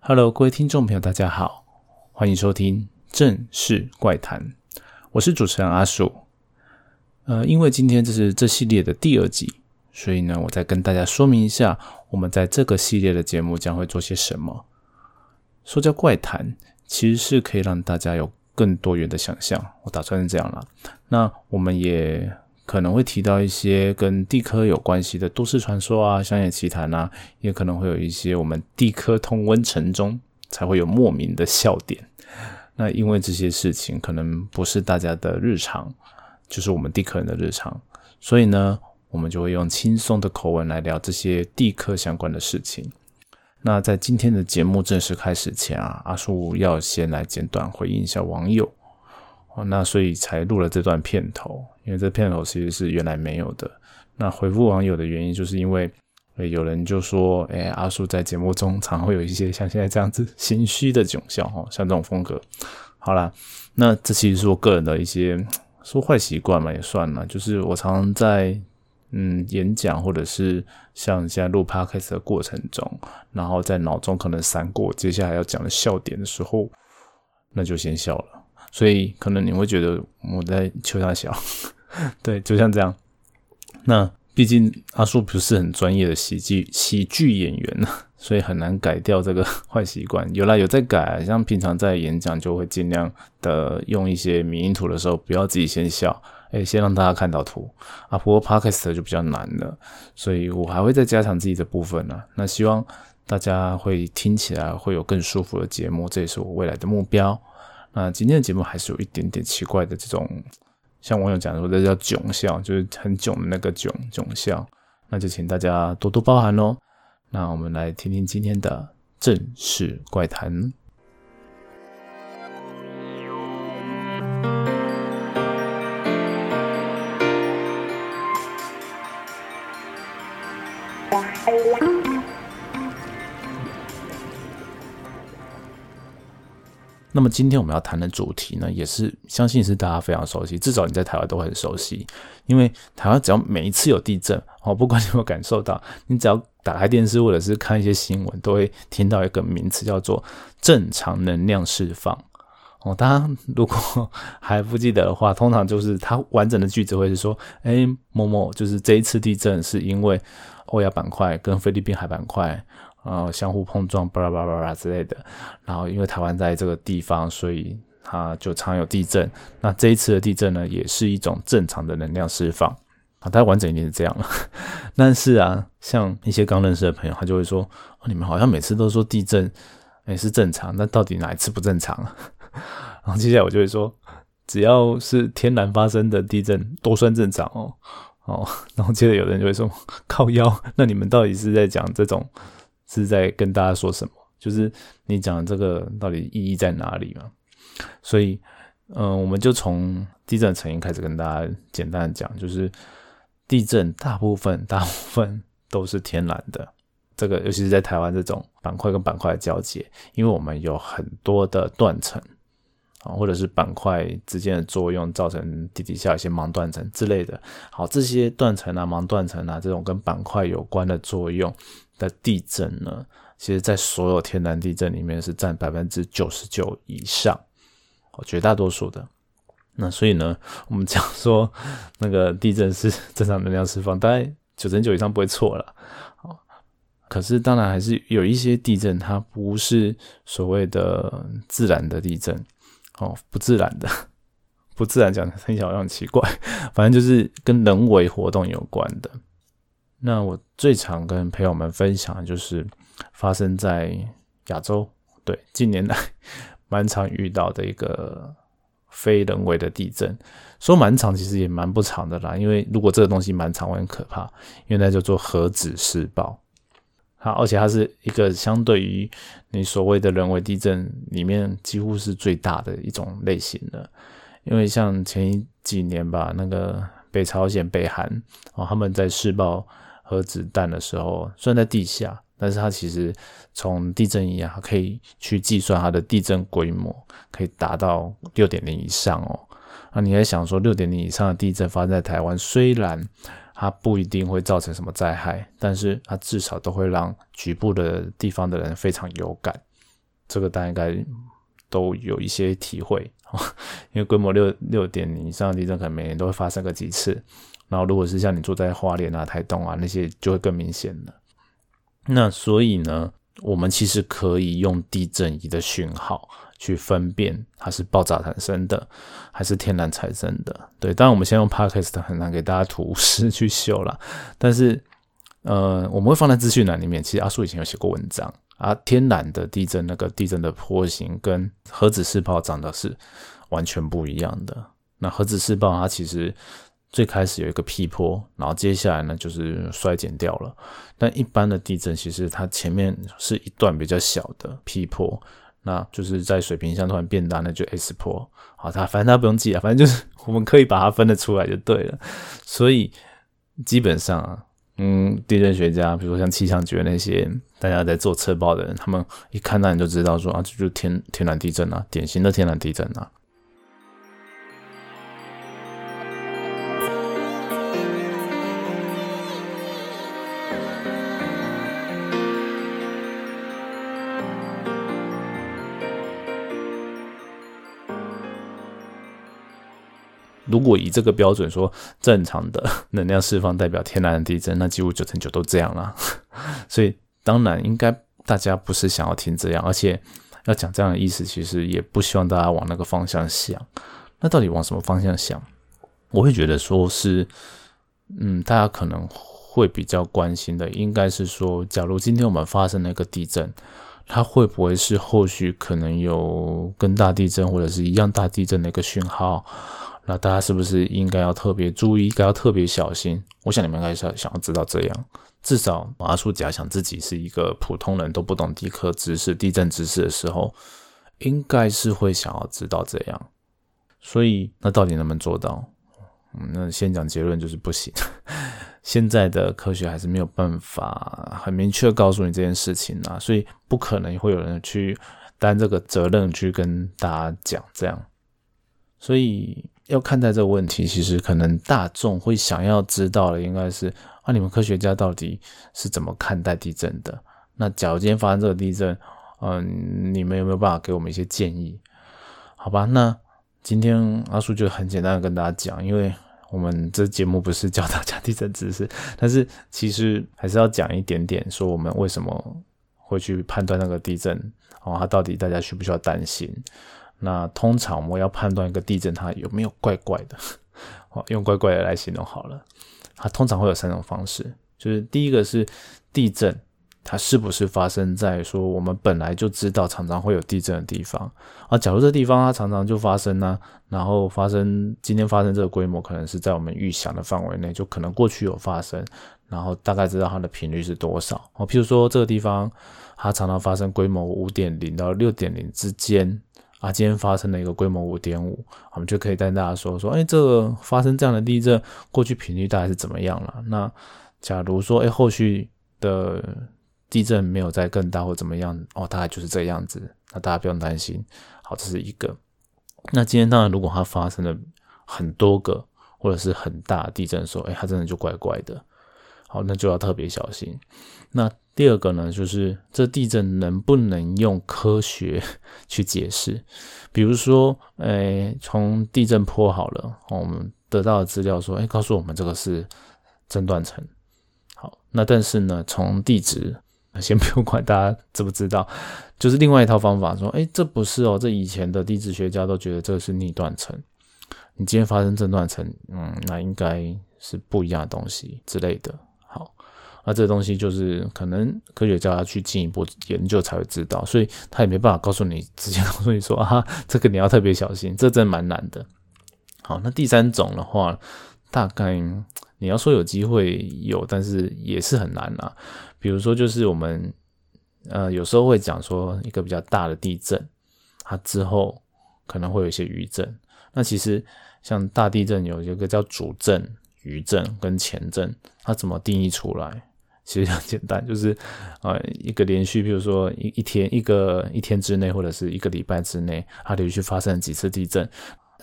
Hello，各位听众朋友，大家好，欢迎收听《正式怪谈》，我是主持人阿树。呃，因为今天这是这系列的第二集，所以呢，我再跟大家说明一下，我们在这个系列的节目将会做些什么。说叫怪谈，其实是可以让大家有更多元的想象。我打算是这样啦。那我们也可能会提到一些跟地科有关系的都市传说啊、乡野奇谈啊，也可能会有一些我们地科通温城中才会有莫名的笑点。那因为这些事情可能不是大家的日常。就是我们地科人的日常，所以呢，我们就会用轻松的口吻来聊这些地科相关的事情。那在今天的节目正式开始前啊，阿叔要先来简短回应一下网友，那所以才录了这段片头，因为这片头其实是原来没有的。那回复网友的原因，就是因为有人就说，哎，阿叔在节目中常会有一些像现在这样子心虚的窘笑哈，像这种风格。好啦，那这其实是我个人的一些。说坏习惯嘛也算了，就是我常常在嗯演讲或者是像现在录 podcast 的过程中，然后在脑中可能闪过接下来要讲的笑点的时候，那就先笑了。所以可能你会觉得我在求他笑，对，就像这样。那毕竟阿叔不是很专业的喜剧喜剧演员呢。所以很难改掉这个 坏习惯。有啦，有在改，像平常在演讲就会尽量的用一些迷因图的时候，不要自己先笑，哎，先让大家看到图啊。不过 podcast 就比较难了，所以我还会再加强自己的部分呢。那希望大家会听起来会有更舒服的节目，这也是我未来的目标。那今天的节目还是有一点点奇怪的这种，像网友讲说这叫囧笑，就是很囧的那个囧囧笑，那就请大家多多包涵喽。那我们来听听今天的正式怪谈。那么今天我们要谈的主题呢，也是相信是大家非常熟悉，至少你在台湾都很熟悉，因为台湾只要每一次有地震，哦，不管你有没有感受到，你只要。打开电视或者是看一些新闻，都会听到一个名词叫做正常能量释放。哦，大家如果还不记得的话，通常就是它完整的句子会是说：哎，某某就是这一次地震是因为欧亚板块跟菲律宾海板块呃相互碰撞，巴拉巴拉巴拉之类的。然后因为台湾在这个地方，所以它就常有地震。那这一次的地震呢，也是一种正常的能量释放。啊，它完整一点是这样了，但是啊，像一些刚认识的朋友，他就会说：“，你们好像每次都说地震，哎是正常，那到底哪一次不正常？” 然后接下来我就会说：“只要是天然发生的地震都算正常哦。”哦，然后接着有人就会说：“靠腰，那你们到底是在讲这种，是在跟大家说什么？就是你讲这个到底意义在哪里嘛？”所以，嗯，我们就从地震成因开始跟大家简单的讲，就是。地震大部分大部分都是天然的，这个尤其是在台湾这种板块跟板块的交界，因为我们有很多的断层啊，或者是板块之间的作用，造成地底下一些盲断层之类的。好，这些断层啊、盲断层啊这种跟板块有关的作用的地震呢，其实在所有天然地震里面是占百分之九十九以上，哦，绝大多数的。那所以呢，我们讲说那个地震是正常能量释放，大概九成九以上不会错了。哦，可是当然还是有一些地震，它不是所谓的自然的地震，哦，不自然的，不自然讲听起来好像很奇怪，反正就是跟人为活动有关的。那我最常跟朋友们分享，就是发生在亚洲，对，近年来 蛮常遇到的一个。非人为的地震，说蛮长，其实也蛮不长的啦。因为如果这个东西蛮长，会很可怕，因为那叫做核子试爆。好，而且它是一个相对于你所谓的人为地震里面几乎是最大的一种类型的。因为像前几年吧，那个北朝鲜、北韩哦，他们在试爆核子弹的时候，虽然在地下。但是它其实从地震仪啊，可以去计算它的地震规模，可以达到六点零以上哦。那你在想说，六点零以上的地震发生在台湾，虽然它不一定会造成什么灾害，但是它至少都会让局部的地方的人非常有感这个大家应该都有一些体会 因为规模六六点以上的地震，可能每年都会发生个几次。然后，如果是像你住在花莲啊、台东啊那些，就会更明显了。那所以呢，我们其实可以用地震仪的讯号去分辨它是爆炸产生的还是天然产生的。对，当然我们先用 Podcast 很难给大家图示去修了，但是呃，我们会放在资讯栏里面。其实阿树以前有写过文章啊，天然的地震那个地震的波形跟核子试爆长得是完全不一样的。那核子试爆它其实。最开始有一个 P 坡，然后接下来呢就是衰减掉了。但一般的地震其实它前面是一段比较小的 P 坡，那就是在水平上突然变大，那就 S 波。好，它反正它不用记啊，反正就是 我们可以把它分得出来就对了。所以基本上啊，嗯，地震学家，比如说像气象局那些大家在做测报的人，他们一看到你就知道说啊，这就天天然地震啊，典型的天然地震啊。如果以这个标准说，正常的能量释放代表天然的地震，那几乎九成九都这样了。所以当然应该大家不是想要听这样，而且要讲这样的意思，其实也不希望大家往那个方向想。那到底往什么方向想？我会觉得说是，嗯，大家可能会比较关心的，应该是说，假如今天我们发生了一个地震，它会不会是后续可能有跟大地震或者是一样大地震的一个讯号？那大家是不是应该要特别注意，应该要特别小心？我想你们应该是想要知道这样。至少阿叔假想自己是一个普通人都不懂地科知识、地震知识的时候，应该是会想要知道这样。所以，那到底能不能做到？嗯，那先讲结论就是不行。现在的科学还是没有办法很明确告诉你这件事情啊，所以不可能会有人去担这个责任去跟大家讲这样。所以。要看待这个问题，其实可能大众会想要知道的，应该是啊，你们科学家到底是怎么看待地震的？那假如今天发生这个地震，嗯，你们有没有办法给我们一些建议？好吧，那今天阿叔就很简单的跟大家讲，因为我们这节目不是教大家地震知识，但是其实还是要讲一点点，说我们为什么会去判断那个地震，哦，它到底大家需不需要担心？那通常我们要判断一个地震它有没有怪怪的，哦，用怪怪的来形容好了。它通常会有三种方式，就是第一个是地震，它是不是发生在说我们本来就知道常常会有地震的地方啊？假如这地方它常常就发生呢，然后发生今天发生这个规模，可能是在我们预想的范围内，就可能过去有发生，然后大概知道它的频率是多少。哦，譬如说这个地方它常常发生规模五点零到六点零之间。啊，今天发生了一个规模五点五，我们就可以跟大家说说，哎，这个发生这样的地震，过去频率大概是怎么样了？那假如说，哎，后续的地震没有再更大或怎么样，哦，大概就是这样子，那大家不用担心。好，这是一个。那今天当然，如果它发生了很多个或者是很大地震的时候，哎，它真的就怪怪的。好，那就要特别小心。那第二个呢，就是这地震能不能用科学 去解释？比如说，诶，从地震坡好了，我们得到的资料说，诶，告诉我们这个是震断层。好，那但是呢，从地质，先 不用管大家知不知道，就是另外一套方法说，诶，这不是哦，这以前的地质学家都觉得这是逆断层。你今天发生震断层，嗯，那应该是不一样的东西之类的。那这东西就是可能科学家要去进一步研究才会知道，所以他也没办法告诉你，直接告诉你说啊，这个你要特别小心，这真蛮难的。好，那第三种的话，大概你要说有机会有，但是也是很难啊。比如说，就是我们呃有时候会讲说一个比较大的地震，它之后可能会有一些余震。那其实像大地震有一个叫主震、余震跟前震，它怎么定义出来？其实很简单，就是呃一个连续，比如说一一天一个一天之内，或者是一个礼拜之内，它连续发生几次地震，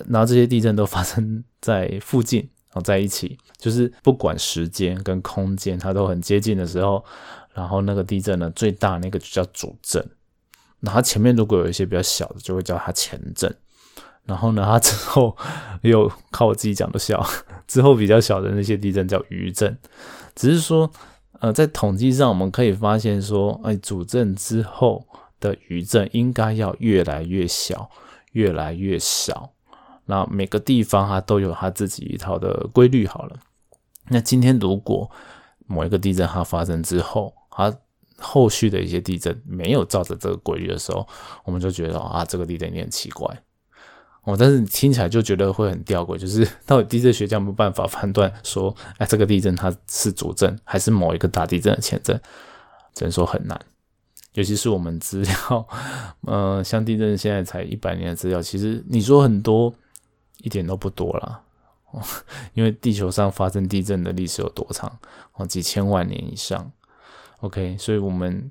然后这些地震都发生在附近，然后在一起，就是不管时间跟空间，它都很接近的时候，然后那个地震呢最大那个就叫主震。那它前面如果有一些比较小的，就会叫它前震。然后呢，它之后又靠我自己讲的笑，之后比较小的那些地震叫余震。只是说，呃，在统计上我们可以发现说，哎，主震之后的余震应该要越来越小，越来越少。那每个地方它都有它自己一套的规律。好了，那今天如果某一个地震它发生之后，它后续的一些地震没有照着这个规律的时候，我们就觉得啊，这个地震有点奇怪。哦，但是听起来就觉得会很吊诡，就是 到底地震学家没有办法判断说，哎，这个地震它是主震还是某一个大地震的前震，只能说很难。尤其是我们资料，呃，像地震现在才一百年的资料，其实你说很多一点都不多啦。哦，因为地球上发生地震的历史有多长？哦，几千万年以上。OK，所以我们。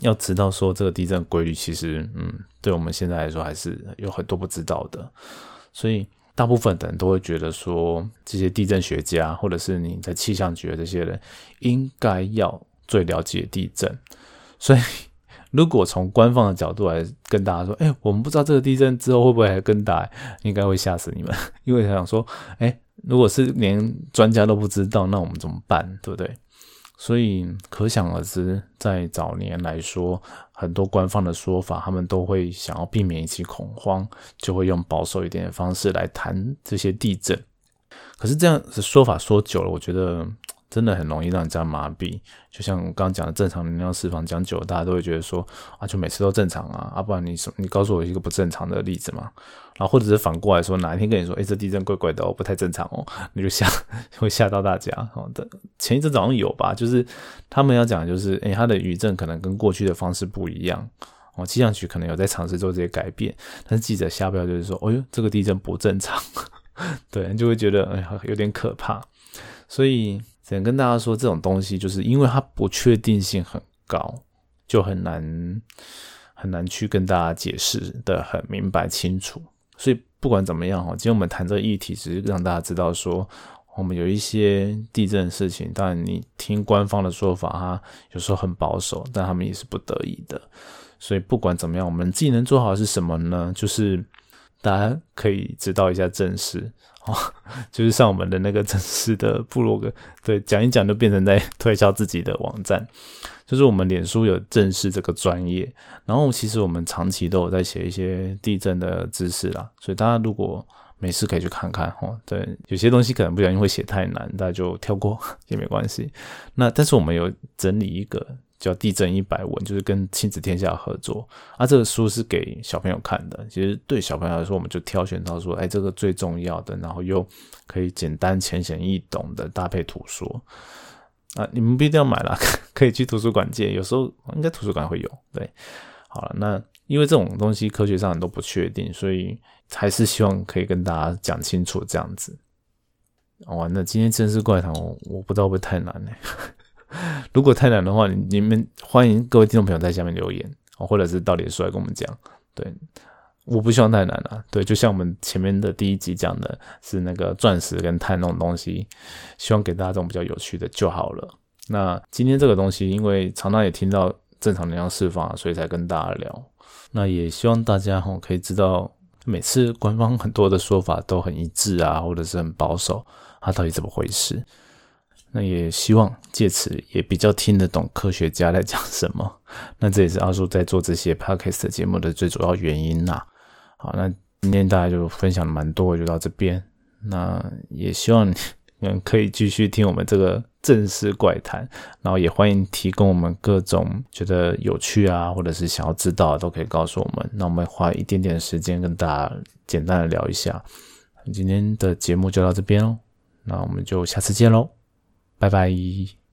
要知道说这个地震规律，其实嗯，对我们现在来说还是有很多不知道的，所以大部分的人都会觉得说，这些地震学家或者是你在气象局的这些人，应该要最了解地震。所以如果从官方的角度来跟大家说，哎，我们不知道这个地震之后会不会还更大，应该会吓死你们，因为想说，哎，如果是连专家都不知道，那我们怎么办，对不对？所以可想而知，在早年来说，很多官方的说法，他们都会想要避免一些恐慌，就会用保守一点的方式来谈这些地震。可是这样的说法说久了，我觉得。真的很容易让人家麻痹，就像我刚刚讲的正常能量释放，讲久大家都会觉得说啊，就每次都正常啊，啊，不然你什你告诉我一个不正常的例子嘛，然后或者是反过来说，哪一天跟你说，哎，这地震怪怪的哦，不太正常哦，你就吓 会吓到大家。好的，前一阵早上有吧，就是他们要讲就是，哎，他的余震可能跟过去的方式不一样。哦，气象局可能有在尝试做这些改变，但是记者下标就是说，哦哟，这个地震不正常，对，就会觉得哎呀有点可怕，所以。只能跟大家说，这种东西就是因为它不确定性很高，就很难很难去跟大家解释的很明白清楚。所以不管怎么样哈，今天我们谈这个议题，只是让大家知道说，我们有一些地震的事情。当然，你听官方的说法，哈，有时候很保守，但他们也是不得已的。所以不管怎么样，我们自己能做好是什么呢？就是大家可以知道一下正事。哦，就是上我们的那个正式的部落格，对，讲一讲就变成在推销自己的网站。就是我们脸书有正式这个专业，然后其实我们长期都有在写一些地震的知识啦，所以大家如果没事可以去看看哦。对，有些东西可能不小心会写太难，大家就跳过 也没关系。那但是我们有整理一个。叫地震一百文，就是跟亲子天下合作啊。这个书是给小朋友看的，其实对小朋友来说，我们就挑选到说，哎，这个最重要的，然后又可以简单浅显易懂的搭配图说啊。你们不一定要买了，可以去图书馆借，有时候应该图书馆会有。对，好了，那因为这种东西科学上都不确定，所以还是希望可以跟大家讲清楚这样子。哦，那今天真是怪谈，我我不知道会不会太难呢？如果太难的话，你们欢迎各位听众朋友在下面留言，或者是到脸书来跟我们讲。对，我不希望太难了。对，就像我们前面的第一集讲的，是那个钻石跟碳那种东西，希望给大家这种比较有趣的就好了。那今天这个东西，因为常常也听到正常能量释放，所以才跟大家聊。那也希望大家哈可以知道，每次官方很多的说法都很一致啊，或者是很保守，它到底怎么回事？那也希望借此也比较听得懂科学家在讲什么。那这也是阿叔在做这些 podcast 节目的最主要原因呐。好，那今天大家就分享的蛮多，就到这边。那也希望嗯可以继续听我们这个正式怪谈，然后也欢迎提供我们各种觉得有趣啊，或者是想要知道，都可以告诉我们。那我们花一点点时间跟大家简单的聊一下。今天的节目就到这边哦，那我们就下次见喽。拜拜。